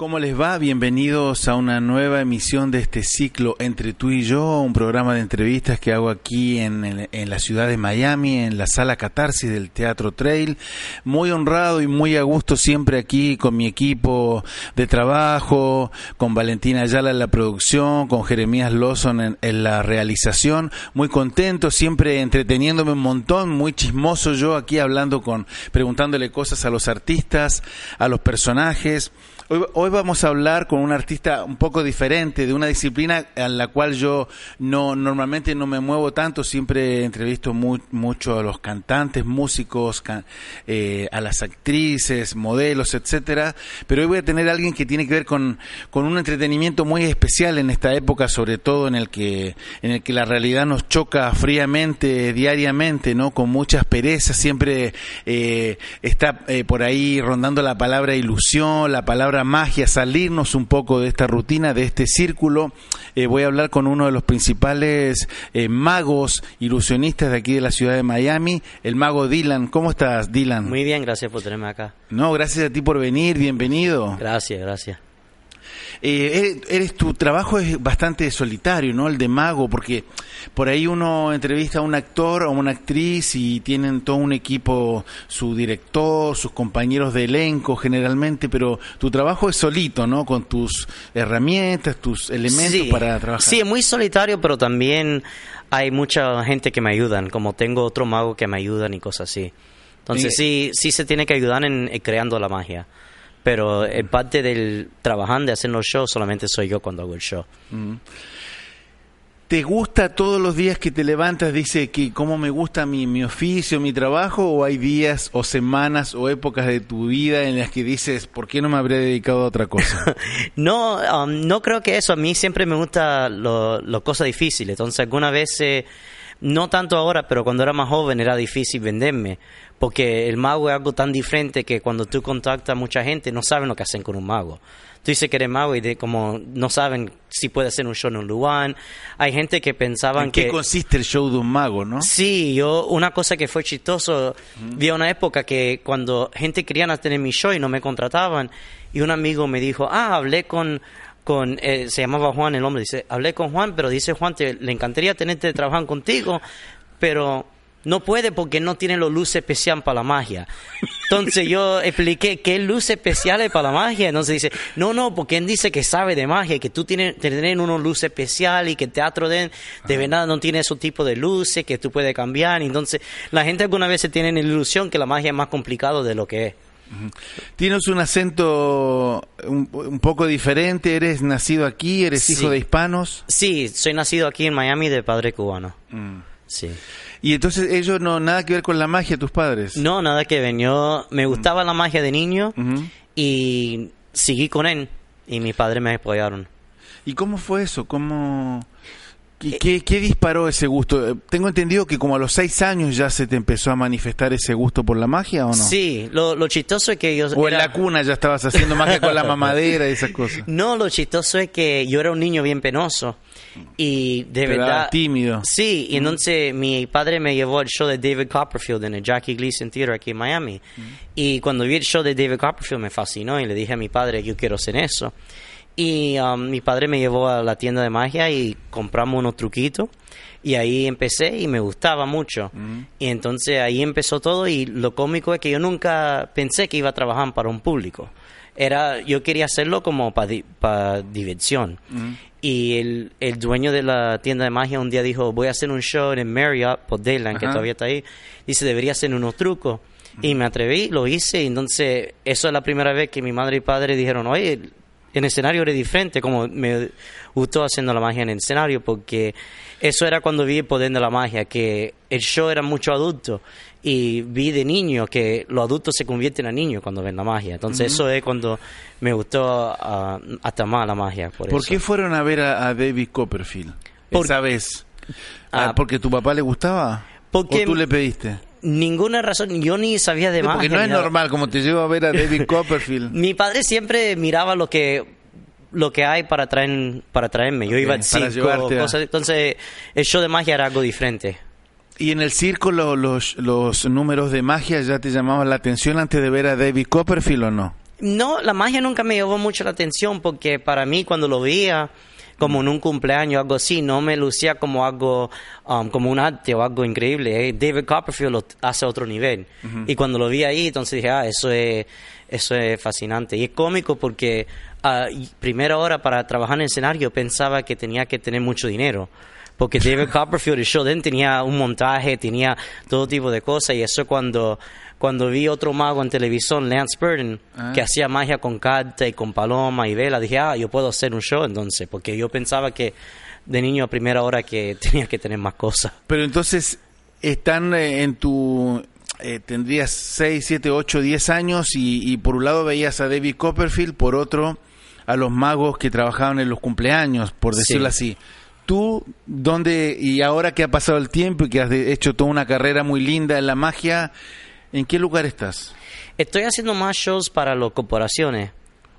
¿Cómo les va? Bienvenidos a una nueva emisión de este ciclo Entre tú y yo, un programa de entrevistas que hago aquí en, en, la ciudad de Miami, en la sala Catarsis del Teatro Trail. Muy honrado y muy a gusto siempre aquí con mi equipo de trabajo, con Valentina Ayala en la producción, con Jeremías Lawson en, en la realización. Muy contento, siempre entreteniéndome un montón, muy chismoso yo aquí hablando con, preguntándole cosas a los artistas, a los personajes. Hoy, vamos a hablar con un artista un poco diferente, de una disciplina en la cual yo no normalmente no me muevo tanto, siempre entrevisto mucho a los cantantes, músicos, eh, a las actrices, modelos, etcétera, pero hoy voy a tener a alguien que tiene que ver con, con un entretenimiento muy especial en esta época, sobre todo en el que en el que la realidad nos choca fríamente diariamente, ¿no? Con muchas perezas, siempre eh, está eh, por ahí rondando la palabra ilusión, la palabra magia, salirnos un poco de esta rutina, de este círculo. Eh, voy a hablar con uno de los principales eh, magos ilusionistas de aquí de la ciudad de Miami, el mago Dylan. ¿Cómo estás, Dylan? Muy bien, gracias por tenerme acá. No, gracias a ti por venir, bienvenido. Gracias, gracias. Eh, eres, tu trabajo es bastante solitario, ¿no? El de mago, porque por ahí uno entrevista a un actor o una actriz y tienen todo un equipo, su director, sus compañeros de elenco generalmente, pero tu trabajo es solito, ¿no? Con tus herramientas, tus elementos para trabajar. Sí, es muy solitario, pero también hay mucha gente que me ayudan, como tengo otro mago que me ayudan y cosas así. Entonces sí, sí se tiene que ayudar en creando la magia pero en parte del trabajando, de hacer los shows, solamente soy yo cuando hago el show. Mm. ¿Te gusta todos los días que te levantas, dice que cómo me gusta mi, mi oficio, mi trabajo, o hay días o semanas o épocas de tu vida en las que dices, ¿por qué no me habría dedicado a otra cosa? no, um, no creo que eso. A mí siempre me gusta las cosas difíciles. Entonces, algunas veces, no tanto ahora, pero cuando era más joven era difícil venderme porque el mago es algo tan diferente que cuando tú contactas a mucha gente no saben lo que hacen con un mago. Tú dices que eres mago y de, como no saben si puede hacer un show en un lugar. Hay gente que pensaban ¿En qué consiste el show de un mago, no? Sí, yo una cosa que fue chistoso, vi una época que cuando gente quería tener mi show y no me contrataban y un amigo me dijo, ah, hablé con con, eh, se llamaba Juan el hombre, dice, hablé con Juan, pero dice Juan, te, le encantaría tenerte trabajar contigo, pero no puede porque no tiene los luces especiales para la magia. Entonces yo expliqué qué luz especial es para la magia. Entonces dice, no, no, porque él dice que sabe de magia, que tú tienes tener unos luces especiales y que el teatro de, de verdad no tiene esos tipos de luces que tú puedes cambiar. Entonces la gente alguna vez tiene la ilusión que la magia es más complicado de lo que es. Tienes un acento un, poco diferente, eres nacido aquí, eres hijo de hispanos. Sí, soy nacido aquí en Miami de padre cubano. Mm. Sí. Y entonces ellos no nada que ver con la magia, tus padres. No, nada que ver. Yo me gustaba la magia de niño y seguí con él y mis padres me apoyaron. ¿Y cómo fue eso? ¿Cómo ¿Qué, qué, disparó ese gusto? Tengo entendido que como a los seis años ya se te empezó a manifestar ese gusto por la magia, ¿o no? Sí, lo, lo chistoso es que yo... O en la cuna ya estabas haciendo magia con la mamadera y esas cosas. No, lo chistoso es que yo era un niño bien penoso y de verdad... tímido. Sí, y entonces mi padre me llevó al show de David Copperfield en el Jackie Gleason Theater aquí en Miami. Y cuando vi el show de David Copperfield me fascinó y le dije a mi padre, yo quiero hacer eso. Y um, mi padre me llevó a la tienda de magia y compramos unos truquitos. Y ahí empecé y me gustaba mucho. Y entonces ahí empezó todo y lo cómico es que yo nunca pensé que iba a trabajar para un público. Era, yo quería hacerlo como para diversión. Y el, el, dueño de la tienda de magia un día dijo, voy a hacer un show en Marriott por Dayland, que todavía está ahí. Dice, debería hacer unos trucos. Y me atreví, lo hice. Y entonces, eso es la primera vez que mi madre y padre dijeron, oye, en escenario era diferente, como me gustó haciendo la magia en el escenario, porque eso era cuando vi el poder de la magia, que el show era mucho adulto y vi de niño que los adultos se convierten a niños cuando ven la magia. Entonces eso es cuando me gustó uh, hasta más la magia. ¿Por, qué fueron a ver a, David Copperfield esa vez? Ah, ¿Porque tu papá le gustaba? Porque ¿O tú le pediste? Ninguna razón, yo ni sabía de más. Porque no es normal, como te llevo a ver a David Copperfield. Mi padre siempre miraba lo que lo que hay para traer para traerme. Yo iba al circo, cosas, entonces el show de magia era algo diferente. ¿Y en el circo los, los números de magia ya te llamaban la atención antes de ver a David Copperfield o no? No, la magia nunca me llamó mucho la atención porque para mí cuando lo veía como en un cumpleaños algo así, no me lucía como algo, um, como un arte o algo increíble. Eh, David Copperfield lo hace a otro nivel. Y cuando lo vi ahí, entonces dije, ah, eso es, eso es fascinante. Y es cómico porque a primera hora para trabajar en el escenario pensaba que tenía que tener mucho dinero porque David Copperfield, el show de tenía un montaje, tenía todo tipo de cosas, y eso cuando, cuando vi otro mago en televisión, Lance Burton, Ah. que hacía magia con carta y con paloma y vela, dije, ah, yo puedo hacer un show entonces, porque yo pensaba que de niño a primera hora que tenía que tener más cosas. Pero entonces están eh, en tu... eh, tendrías 6, 7, 8, 10 años y, y por un lado veías a David Copperfield, por otro a los magos que trabajaban en los cumpleaños, por decirlo Sí. así. Tú, ¿dónde, y ahora que ha pasado el tiempo y que has hecho toda una carrera muy linda en la magia, ¿en qué lugar estás? Estoy haciendo más shows para las corporaciones.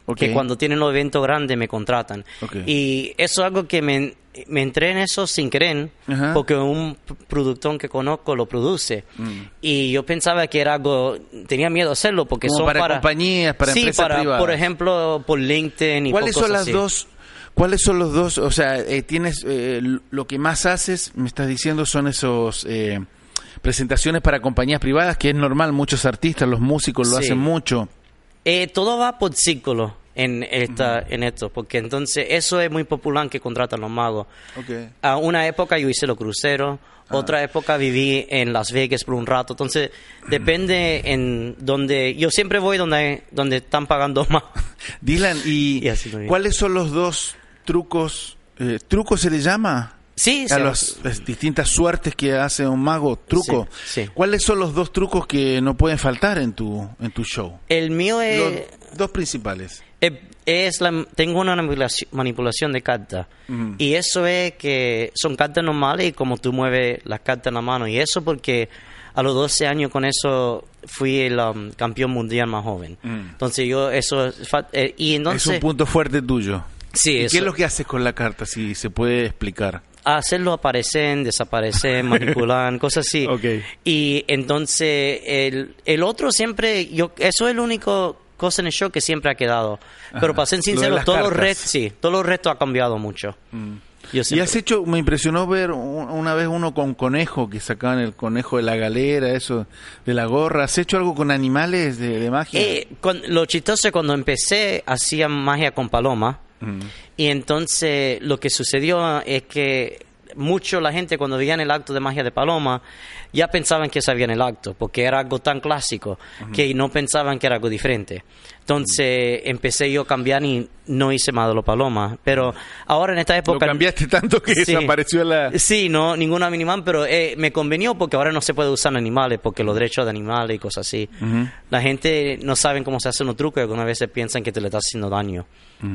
Ok. que cuando tienen los eventos grandes me contratan. Y eso es algo que me, me entré en eso sin querer, Ajá. porque un productor que conozco lo produce. Mm. Y yo pensaba que era algo, tenía miedo a hacerlo porque Como son para para, compañías, para sí, empresas para, privadas. por ejemplo, por LinkedIn y ¿Cuáles por son las así. dos? ¿Cuáles son los dos? O sea, eh, tienes eh, lo que más haces, me estás diciendo, son esos eh, presentaciones para compañías privadas, que es normal, muchos artistas, los músicos lo Sí. hacen mucho. Eh, todo va por círculo en, esta, en esto, porque entonces eso es muy popular que contratan los magos. A una época yo hice los cruceros, Ah. otra época viví en Las Vegas por un rato. Entonces, depende en donde. Yo siempre voy donde, donde están pagando más. Dylan, ¿y así cuáles son los dos trucos? Eh, ¿Truco se le llama? Sí, a sí, las, las distintas suertes que hace un mago, truco. Sí. ¿Cuáles son los dos trucos que no pueden faltar en tu, en tu show? El mío Los es. dos principales. eh, es la, tengo una manipulación, de cartas. Ujú. Y eso es que son cartas normales y como tú mueves las cartas en la mano. Y eso porque a los 12 años con eso fui el um, campeón mundial más joven. Mm. Entonces yo eso... eh, y entonces... es un punto fuerte tuyo. Sí, ¿Y eso. qué es lo que haces con la carta, si se puede explicar? Hacerlo aparecer, desaparecer, manipular, cosas así. Y entonces el, el otro siempre, yo eso es el único cosa en el show que siempre ha quedado. Pero Ajá. para ser Lo sincero, las todos los restos, sí, todos los restos ha cambiado mucho. Yo Y has hecho, me impresionó ver un- una vez uno con conejo, que sacaban el conejo de la galera, eso, de la gorra. ¿Has hecho algo con animales de, de magia? Eh, con- lo chistoso es cuando empecé hacía magia con paloma Mm. y entonces lo que sucedió es que mucho la gente cuando veían el acto de magia de paloma ya pensaban que sabían el acto porque era algo tan clásico que no pensaban que era algo diferente. Entonces empecé yo a cambiar y no hice más de los palomas. Pero ahora en esta Lo época... cambiaste tanto que Sí. desapareció la... Sí, no, ningún animal, pero eh, me convenió porque ahora no se puede usar animales, porque los derechos de animales y cosas así. La gente no sabe cómo se hacen los trucos y algunas veces piensan que te le estás haciendo daño.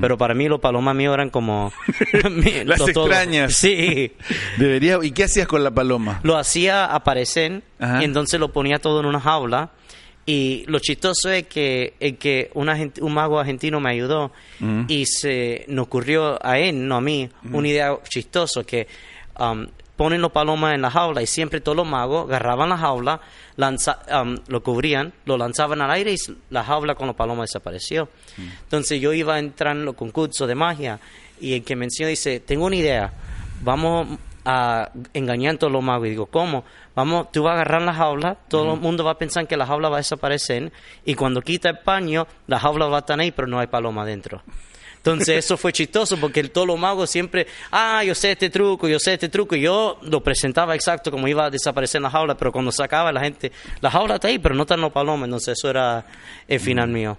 Pero para mí los palomas míos eran como... Las lo todo. extrañas. Sí. Debería... ¿Y qué hacías con la paloma? Lo hacía aparecer Ajá. y entonces lo ponía todo en una jaula. Y lo chistoso es que, es que una un mago argentino me ayudó Ujú. y se nos ocurrió a él, no a mí, una idea chistosa que um, ponen los palomas en la jaula y siempre todos los magos agarraban la jaula, lanza- um, lo cubrían, lo lanzaban al aire y la jaula con los palomas desapareció. Entonces yo iba a entrar en los concursos de magia y el que me enseñó dice, tengo una idea, vamos a engañar a todos los magos. Y digo, ¿cómo? Vamos, tú vas a agarrar la jaula, todo el mundo va a pensar que la jaula va a desaparecer y cuando quita el paño, la jaula va a estar ahí, pero no hay paloma adentro. Entonces eso fue chistoso porque el, todos los magos siempre, ah, yo sé este truco, yo sé este truco. Y yo lo presentaba exacto como iba a desaparecer la jaula, pero cuando sacaba la gente, la jaula está ahí, pero no están los palomas. Entonces eso era el final mío.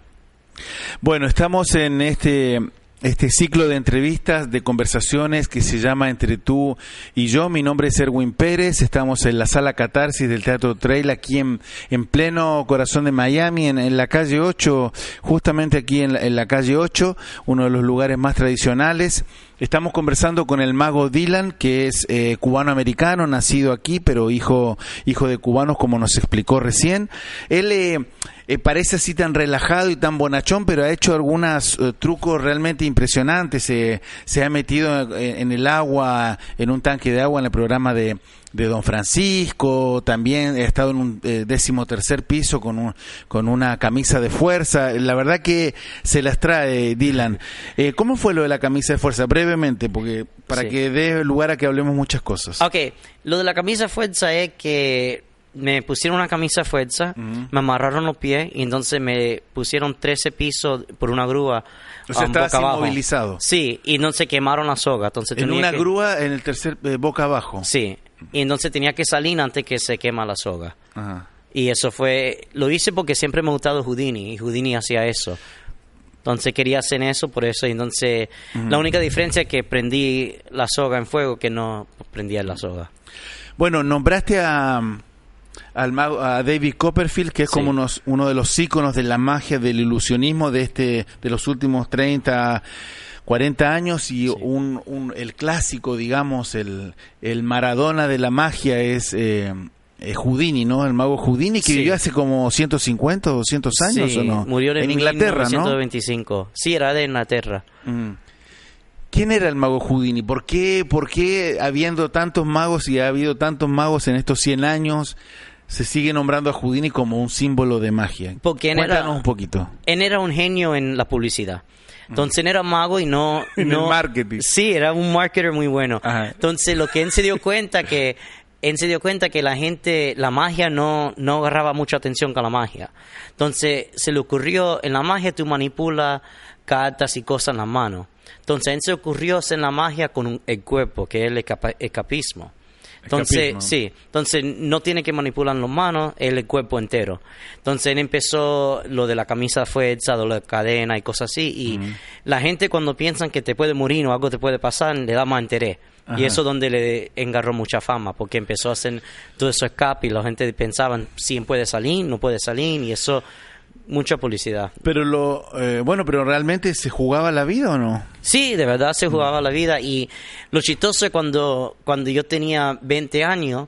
Bueno, estamos en este este ciclo de entrevistas, de conversaciones que se llama Entre tú y yo. Mi nombre es Erwin Pérez, estamos en la sala Catarsis del Teatro Trail, aquí en, en pleno corazón de Miami, en, la calle 8, justamente aquí en la, en la calle 8, uno de los lugares más tradicionales. Estamos conversando con el mago Dylan, que es eh, cubano-americano, nacido aquí, pero hijo, hijo de cubanos, como nos explicó recién. Él eh, eh, parece así tan relajado y tan bonachón, pero ha hecho algunos eh, trucos realmente impresionantes. Se- se ha metido en, en el agua, en un tanque de agua, en el programa de, de Don Francisco, también he estado en un eh, décimo tercer piso con, un, con una camisa de fuerza. La verdad que se las trae Dylan. Eh, ¿Cómo fue lo de la camisa de fuerza? Brevemente, porque para Sí. que dé lugar a que hablemos muchas cosas. Ok, lo de la camisa fuerza es que me pusieron una camisa fuerza, me amarraron los pies y entonces me pusieron 13 pisos por una grúa. O sea, um, estabas inmovilizado. Sí, y entonces quemaron la soga. Entonces en tenía una que- grúa en el tercer eh, boca abajo. Sí, y entonces tenía que salir antes que se quema la soga. Ajá. Y eso fue, lo hice porque siempre me ha gustado Houdini y Houdini hacía eso. Entonces quería hacer eso por eso. Y entonces la única diferencia es que prendí la soga en fuego que no prendía la soga. Bueno, nombraste a, al mago- a David Copperfield, que es Sí. como unos- uno de los íconos de la magia, del ilusionismo de este de los últimos 30, 40 años y un, un- el clásico, digamos, el, el Maradona de la magia es eh, eh, Houdini, ¿no? El mago Houdini que Sí. vivió hace como 150 o 200 años, Sí, ¿o no? Murió en, en Inglaterra, ¿no? 1925. Sí, era de Inglaterra. Mm. ¿Quién era el mago Houdini? ¿Por qué, ¿Por qué habiendo tantos magos y ha habido tantos magos en estos 100 años, se sigue nombrando a Houdini como un símbolo de magia? Porque él era- Cuéntanos un poquito. Él era un genio en la publicidad. Entonces él era mago y no... En el marketing. Sí, era un marketer muy bueno. Ajá. Entonces lo que él se dio cuenta que... Él se dio cuenta que la gente, la magia no, no agarraba mucha atención con la magia. Entonces se le ocurrió, en la magia tú manipulas cartas y cosas en las manos. Entonces él se ocurrió hacer la magia con un- el cuerpo, que es el escapismo. Entonces, Escapismo. sí, entonces no tiene que manipular las manos, el cuerpo entero. Entonces él empezó lo de la camisa fuerza, lo de la cadena y cosas así. Y la gente cuando piensan que te puede morir o algo te puede pasar, le da más interés. Ajá. Y eso es donde le engarró mucha fama, porque empezó a hacer todo eso escape y la gente pensaba si puede salir, no puede salir, y eso, mucha publicidad. Pero lo, eh, bueno, pero realmente se jugaba la vida o no? Sí, de verdad se jugaba la vida y lo chistoso es cuando, cuando yo tenía 20 años,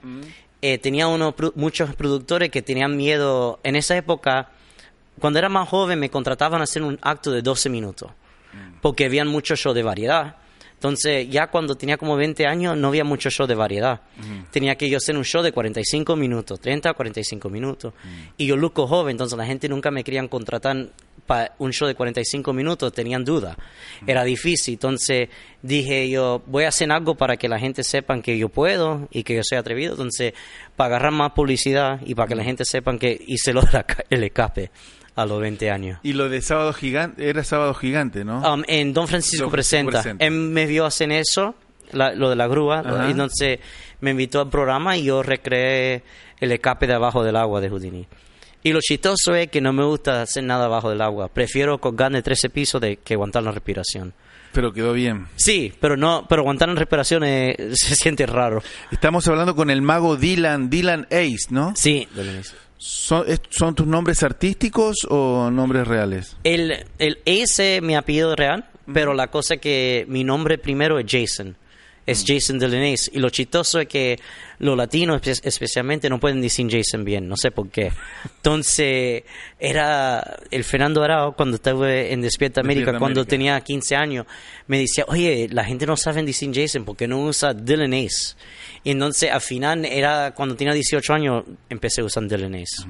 eh, tenía unos, pro- muchos productores que tenían miedo. En esa época, cuando era más joven, me contrataban a hacer un acto de 12 minutos, porque habían muchos shows de variedad. Entonces, ya cuando tenía como 20 años, no había mucho show de variedad. Tenía que yo hacer un show de 45 minutos, 30 a 45 minutos. Y yo luco joven, entonces la gente nunca me querían contratar para un show de 45 minutos, tenían duda. Era difícil, entonces dije yo, voy a hacer algo para que la gente sepa que yo puedo y que yo soy atrevido. Entonces, para agarrar más publicidad y para que la gente sepa que hice lo del escape a los 20 años. Y lo de Sábado Gigante, era Sábado Gigante, ¿no? Um, en Don Francisco Don Presenta. Presenta. Él me vio hacer eso, la- lo de la grúa, Ajá. y entonces me invitó al programa y yo recreé el escape de abajo del agua de Houdini. Y lo chistoso es que no me gusta hacer nada abajo del agua. Prefiero colgar de 13 pisos de que aguantar la respiración. Pero quedó bien. Sí, pero no, pero aguantar la respiración es- se siente raro. Estamos hablando con el mago Dylan, Dylan Ace, ¿no? Sí, Dolores. ¿Son, es- ¿Son tus nombres artísticos o nombres reales? El, el Ace es mi apellido real, pero la cosa es que mi nombre primero es Jason. Es Jason Delaney. Y lo chistoso es que los latinos espe- especialmente no pueden decir Jason bien, no sé por qué. Entonces, era el Fernando Arao, cuando estaba en Despierta América, Despierta cuando América. tenía 15 años, me decía, oye, la gente no sabe decir Jason porque no usa Dylan Ace. Y entonces, al final, era cuando tenía 18 años, empecé a usar Dylan Ace.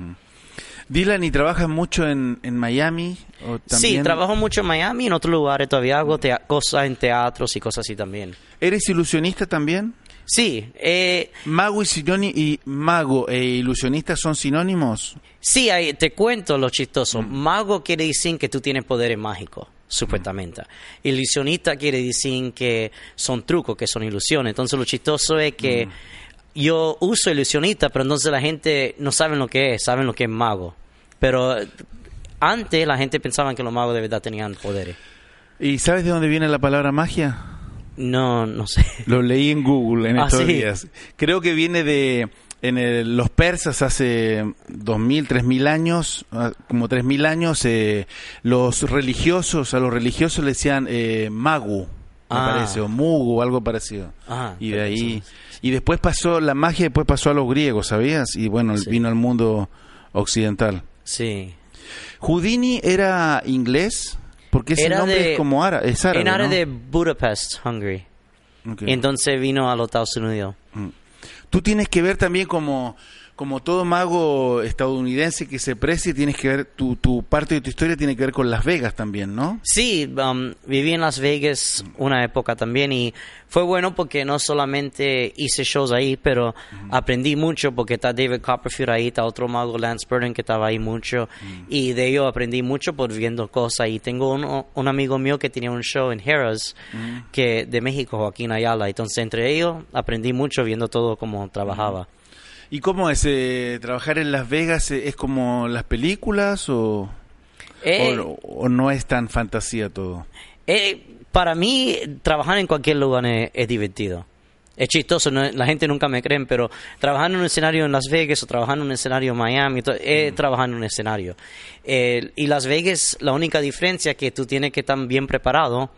Dylan, ¿y trabajas mucho en, en Miami? ¿O Sí, trabajo mucho en Miami, en otros lugares todavía hago cosas en teatros y cosas así también. ¿Eres ilusionista también? Sí, eh, ¿Mago y, y mago e ilusionista son sinónimos? sí, hay- te cuento lo chistoso. Mago quiere decir que tú tienes poderes mágicos, supuestamente. Ilusionista quiere decir que son trucos, que son ilusiones. Entonces lo chistoso es que yo uso ilusionista, pero entonces la gente no sabe lo que es, saben lo que es mago. Pero antes la gente pensaba que los magos de verdad tenían poderes. ¿Y sabes de dónde viene la palabra magia? No, no sé. Lo leí en Google en Ah, estos ¿sí? días. Creo que viene de en el- los persas hace 2000, 3000 años, ah, como 3000 años, eh, los religiosos, a los religiosos le decían eh, magu, me Ah. parece, o mugu, algo parecido. Ah, y de ahí, y después pasó, la magia después pasó a los griegos, ¿sabías? Y bueno, Sí. vino al mundo occidental. Sí. Houdini era inglés, porque ese Era nombre de- es como árabe, es árabe, en área ¿no? de Budapest, Hungary. Y entonces vino a los Estados Unidos. Tú tienes que ver también como como todo mago estadounidense que se precie, tienes que ver, tu, tu parte de tu historia tiene que ver con Las Vegas también, ¿no? Sí, um, viví en Las Vegas una época también y fue bueno porque no solamente hice shows ahí, pero aprendí mucho porque está David Copperfield ahí, está otro mago, Lance Burton, que estaba ahí mucho. Y de ello aprendí mucho por viendo cosas. Y tengo un, un amigo mío que tenía un show en Harris, que de México, Joaquín Ayala, entonces entre ellos aprendí mucho viendo todo cómo trabajaba. ¿Y cómo es eh, trabajar en Las Vegas? eh, ¿Es como las películas o, Eh, o, o no es tan fantasía todo? Eh, para mí, trabajar en cualquier lugar es, es divertido. Es chistoso, no- la gente nunca me cree, pero trabajar en un escenario en Las Vegas o trabajar en un escenario en Miami, es trabajar en un escenario. Y Las Vegas, la única diferencia es que tú tienes que estar bien preparado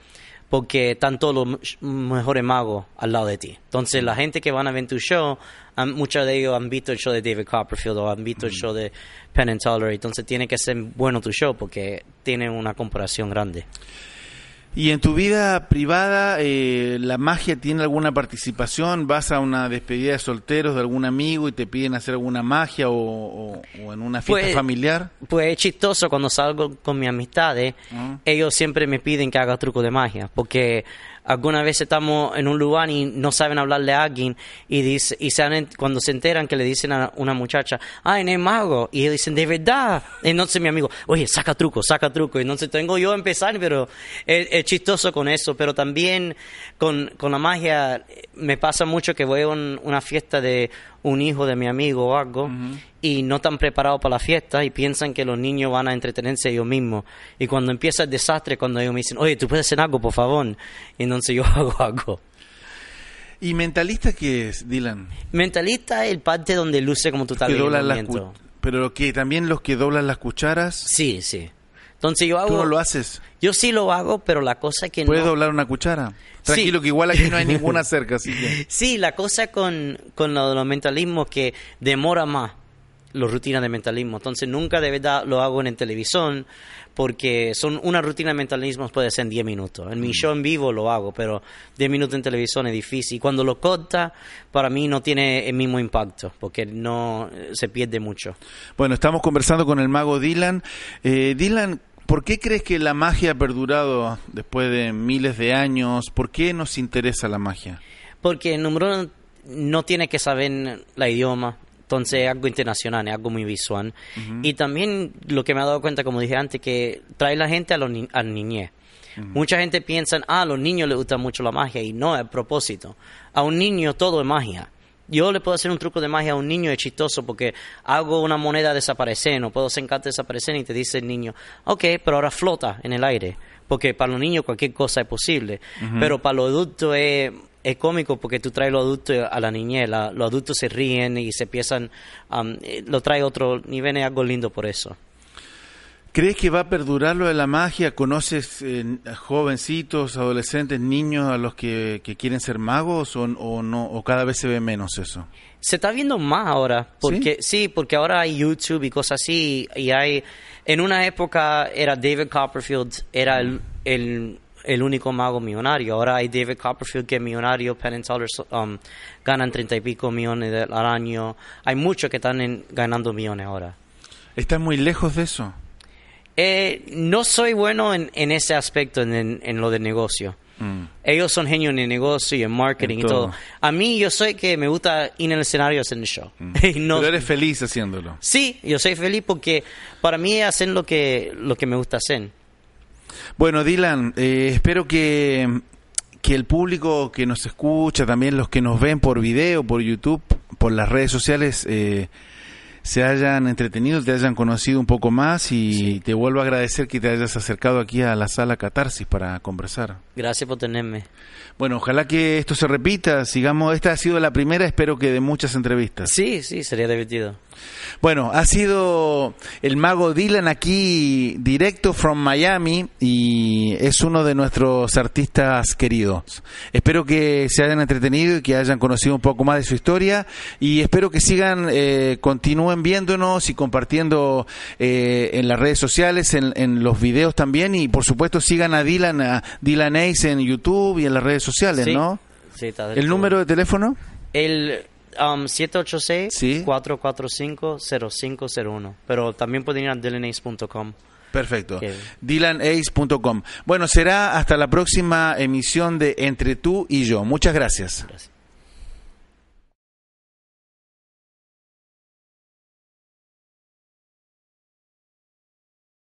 porque están todos los mejores magos al lado de ti. Entonces, la gente que van a ver tu show, han- muchos de ellos han visto el show de David Copperfield o han visto el show de Penn and Teller, entonces tiene que ser bueno tu show porque tiene una comparación grande. ¿Y en tu vida privada eh, la magia tiene alguna participación? ¿Vas a una despedida de solteros de algún amigo y te piden hacer alguna magia o, o- o en una fiesta Pues- familiar? Pues es chistoso cuando salgo con mis amistades, Ah. ellos siempre me piden que haga truco de magia, porque algunas veces estamos en un lugar y no saben hablarle a alguien y dice, y se han- cuando se enteran que le dicen a una muchacha, ay, no es mago, y ellos dicen, de verdad. Entonces mi amigo, oye, saca truco, saca truco. Entonces tengo yo a empezar, pero es, chistoso con eso, pero también con, con la magia me pasa mucho que voy a un- una fiesta de un hijo de mi amigo o algo y no están preparados para la fiesta y piensan que los niños van a entretenerse ellos mismos. Y cuando empieza el desastre, cuando ellos me dicen, oye, tú puedes hacer algo, por favor. Y entonces yo hago algo. ¿Y mentalista qué es, Dylan? Mentalista es el parte donde luce como tú estás cu- pero que también los que doblan las cucharas, Sí, sí. Entonces yo hago... tú no lo haces. Yo sí lo hago, pero la cosa es que ¿Puedes no... doblar una cuchara? Tranquilo, Sí. que igual aquí no hay ninguna cerca, así que... Sí, la cosa con, con lo de los mentalismos que demora más las rutinas de mentalismo. Entonces nunca de verdad lo hago en el televisión porque son una rutina de mentalismo puede ser en 10 minutos. En mi show en vivo lo hago, pero 10 minutos en televisión es difícil. Y cuando lo corta, para mí no tiene el mismo impacto porque no se pierde mucho. Bueno, estamos conversando con el mago Dylan. Eh, Dylan, ¿por qué crees que la magia ha perdurado después de miles de años? ¿Por qué nos interesa la magia? Porque el número uno no tiene que saber la idioma, entonces es algo internacional, es algo muy visual. Y también lo que me he dado cuenta, como dije antes, que trae la gente a, los ni- a niñez. Mucha gente piensa, ah, a los niños les gusta mucho la magia, y no, a propósito. A un niño todo es magia. Yo le puedo hacer un truco de magia a un niño, es chistoso, porque hago una moneda desaparecer, no puedo hacer carta desaparecer, y te dice el niño, ok, pero ahora flota en el aire. Porque para los niños cualquier cosa es posible. Pero para los adultos es, es cómico porque tú traes los adultos a la niñez. la- los adultos se ríen y se empiezan. um, eh, lo trae otro nivel, es algo lindo por eso. ¿Crees que va a perdurar lo de la magia? ¿Conoces eh, jovencitos, adolescentes, niños a los que, que quieren ser magos o, o no o cada vez se ve menos eso? Se está viendo más ahora, porque ¿Sí? porque ahora hay YouTube y cosas así, y hay, en una época era David Copperfield, era el, el, el único mago millonario, ahora hay David Copperfield que es millonario, Penn and Teller um, ganan treinta y pico millones de- al año, hay muchos que están en- ganando millones ahora. ¿Estás muy lejos de eso? Eh, no soy bueno en, en ese aspecto, en, lo de negocio. Mm. Ellos son genios en el negocio y en marketing En y todo. A mí yo soy que me gusta ir en el escenario el show. Y no- Pero eres feliz haciéndolo. Sí, yo soy feliz porque para mí es hacer lo que, lo que me gusta hacer. Bueno, Dylan, eh, espero que, que el público que nos escucha, también los que nos ven por video, por YouTube, por las redes sociales, eh, se hayan entretenido, te hayan conocido un poco más y te vuelvo a agradecer que te hayas acercado aquí a la sala Catarsis para conversar. Gracias por tenerme. Bueno, ojalá que esto se repita, sigamos, esta ha sido la primera, espero que de muchas entrevistas. Sí, sí, sería divertido. Bueno, ha sido el mago Dylan aquí directo from Miami y es uno de nuestros artistas queridos. Espero que se hayan entretenido y que hayan conocido un poco más de su historia y espero que sigan, eh, continúen viéndonos y compartiendo eh, en las redes sociales, en, en los videos también y por supuesto sigan a Dylan, a Dylan Ace en YouTube y en las redes sociales, Sí. ¿no? Sí, está del ¿El número de teléfono? El Um, Sí. 786-445-0501. Pero también pueden ir a dylanace.com. Perfecto. Ok. DylanAce.com. Bueno, será hasta la próxima emisión de Entre tú y yo. Muchas gracias. Gracias.